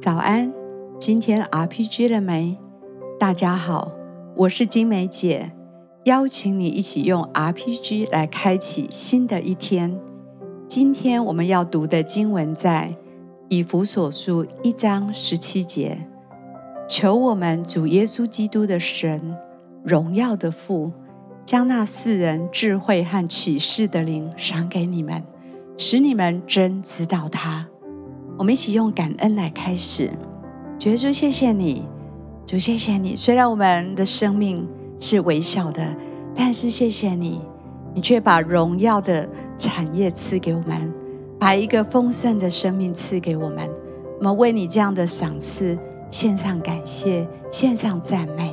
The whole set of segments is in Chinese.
早安，今天 RPG 了没？大家好，我是金梅姐，邀请你一起用 RPG 来开启新的一天。今天我们要读的经文在以弗所书一章十七节，求我们主耶稣基督的神，荣耀的父，将那世人智慧和启示的灵赏给你们，使你们真知道他。我们一起用感恩来开始，主耶稣，谢谢你，主，谢谢你。虽然我们的生命是微小的，但是谢谢你，你却把荣耀的产业赐给我们，把一个丰盛的生命赐给我们。我们为你这样的赏赐献上感谢，献上赞美。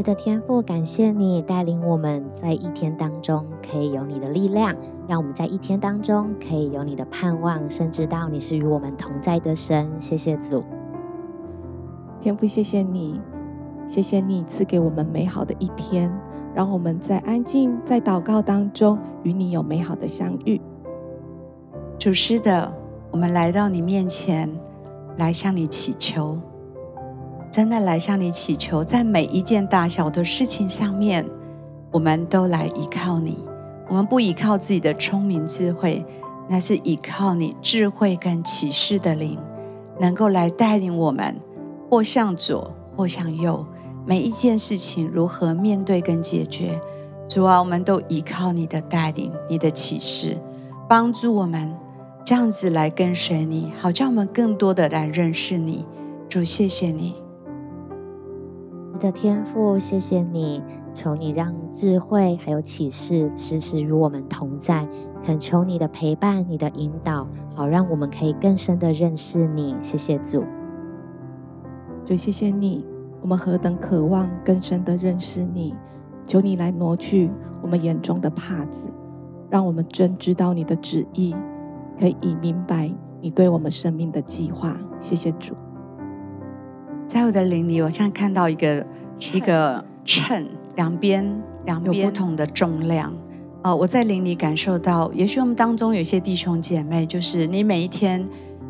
是的，天赋，感谢你带领我们在一天当中可以有你的力量，让我们在一天当中可以有你的盼望，甚至到你是与我们同在的神。谢谢主，天赋，谢谢你，谢谢你赐给我们美好的一天，让我们在安静在祷告当中与你有美好的相遇。主是的，我们来到你面前，来向你祈求。真的来向你祈求，在每一件大小的事情上面，我们都来依靠你。我们不依靠自己的聪明智慧，那是依靠你智慧跟启示的灵，能够来带领我们，或向左，或向右。每一件事情如何面对跟解决，主啊，我们都依靠你的带领，你的启示，帮助我们这样子来跟随你，好叫我们更多的来认识你。主，谢谢你。的天父，谢谢你，求你让智慧还有启示时时与我们同在，恳求你的陪伴、你的引导，好让我们可以更深的认识你。谢谢主，主谢谢你，我们何等渴望更深的认识你，求你来挪去我们眼中的帕子，让我们真知道你的旨意，可以明白你对我们生命的计划。谢谢主。在我的灵里，我像看到一个一个秤，两边两边有不同的重量。呃，我在灵里感受到，也许我们当中有些弟兄姐妹，就是你每一天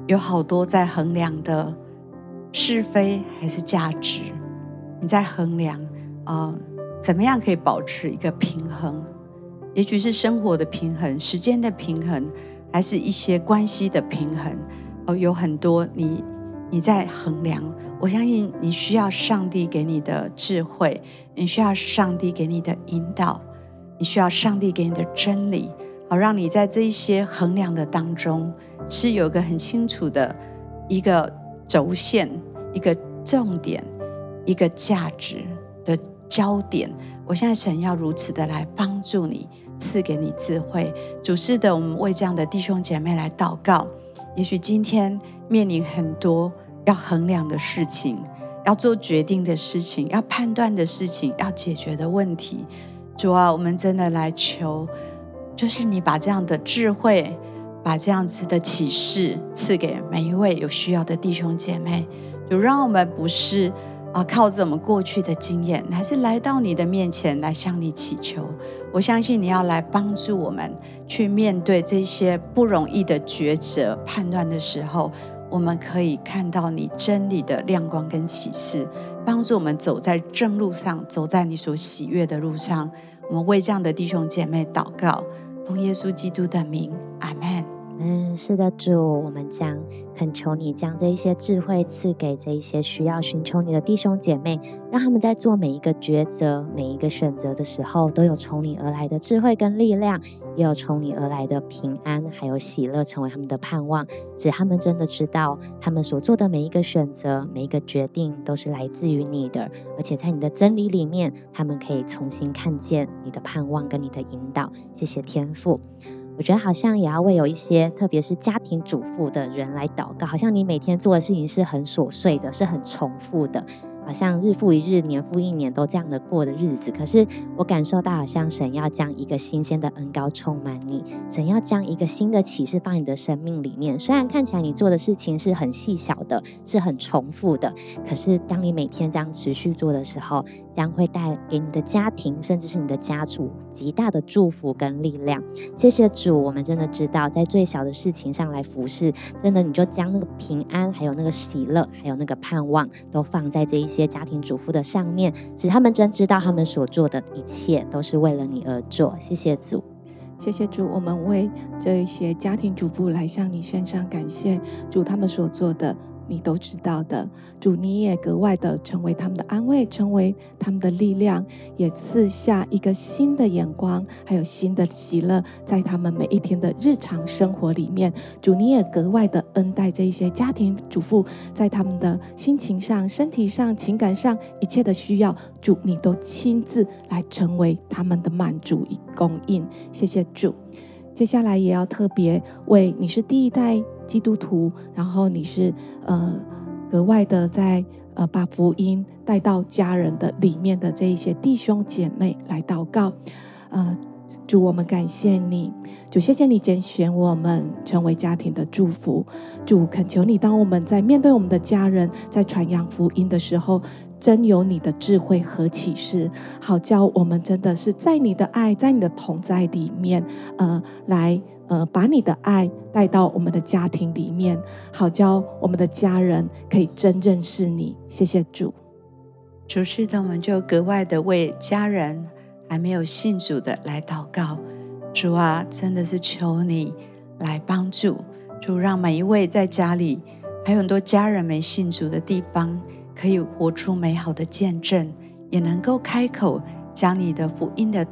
有好多在衡量的是非还是价值，你在衡量，呃，怎么样可以保持一个平衡？也许是生活的平衡、时间的平衡，还是一些关系的平衡。哦、呃，有很多你。你在衡量，我相信你需要上帝给你的智慧，你需要上帝给你的引导，你需要上帝给你的真理，好让你在这一些衡量的当中是有一个很清楚的一个轴线、一个重点、一个价值的焦点。我现在神要如此的来帮助你，赐给你智慧。主是的，我们为这样的弟兄姐妹来祷告。也许今天面临很多要衡量的事情，要做决定的事情，要判断的事情，要解决的问题。主啊，我们真的来求，就是你把这样的智慧，把这样子的启示赐给每一位有需要的弟兄姐妹。就让我们不是。啊，靠着我们过去的经验，还是来到你的面前来向你祈求。我相信你要来帮助我们去面对这些不容易的抉择、判断的时候，我们可以看到你真理的亮光跟启示，帮助我们走在正路上，走在你所喜悦的路上。我们为这样的弟兄姐妹祷告，奉耶稣基督的名，阿门。嗯，是的，主，我们将恳求你将这一些智慧赐给这一些需要寻求你的弟兄姐妹，让他们在做每一个抉择、每一个选择的时候，都有从你而来的智慧跟力量，也有从你而来的平安，还有喜乐，成为他们的盼望，使他们真的知道，他们所做的每一个选择、每一个决定，都是来自于你的，而且在你的真理里面，他们可以重新看见你的盼望跟你的引导。谢谢天父。我觉得好像也要为有一些，特别是家庭主妇的人来祷告。好像你每天做的事情是很琐碎的，是很重复的。好像日复一日、年复一年都这样的过的日子，可是我感受到好像神要将一个新鲜的恩膏充满你，神要将一个新的启示放你的生命里面。虽然看起来你做的事情是很细小的，是很重复的，可是当你每天这样持续做的时候，将会带给你的家庭，甚至是你的家族极大的祝福跟力量。谢谢主，我们真的知道，在最小的事情上来服侍，真的你就将那个平安，还有那个喜乐，还有那个盼望，都放在这一些家庭主妇的上面，使他们真知道他们所做的一切都是为了你而做。谢谢主。谢谢主，我们为这一些家庭主妇来向你献上感谢，主他们所做的。你都知道的，主，你也格外的成为他们的安慰，成为他们的力量，也赐下一个新的眼光，还有新的喜乐，在他们每一天的日常生活里面。主，你也格外的恩待这一些家庭主妇，在他们的心情上、身体上、情感上一切的需要，主，你都亲自来成为他们的满足与供应。谢谢主。接下来也要特别为你是第一代基督徒，然后你是呃格外的在呃把福音带到家人的里面的这一些弟兄姐妹来祷告，呃主，我们感谢你，主，谢谢你拣选我们成为家庭的祝福，主，恳求你，当我们在面对我们的家人在传扬福音的时候，真有你的智慧和启示，好叫我们真的是在你的爱，在你的同在里面，呃，来。呃，把你的爱带到我们的家庭里面，好叫我们的家人可以真认识你。谢谢主。主是的，我们就格外的为家人还没有信主的来祷告。主啊，真的是求你来帮助主，让每一位在家里还有很多家人没信主的地方，可以活出美好的见证，也能够开口将你的福音的。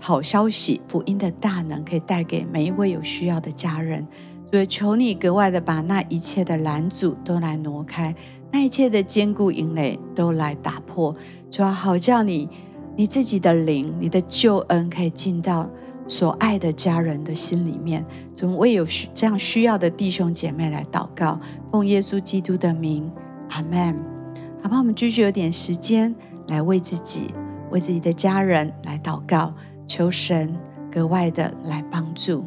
好消息，福音的大能可以带给每一位有需要的家人。所以求你格外的把那一切的拦阻都来挪开，那一切的坚固营垒都来打破。主要好叫你你自己的灵、你的救恩可以进到所爱的家人的心里面。总为有需这样需要的弟兄姐妹来祷告，奉耶稣基督的名，阿门。好吧，我们继续有点时间来为自己、为自己的家人来祷告。求神格外的来帮助。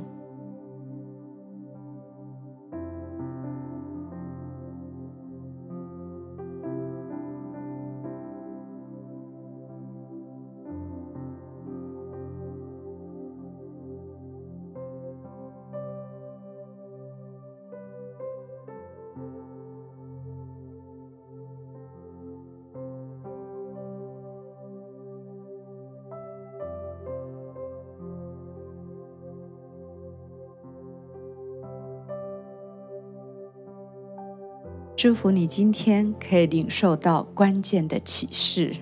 祝福你今天可以领受到关键的启示。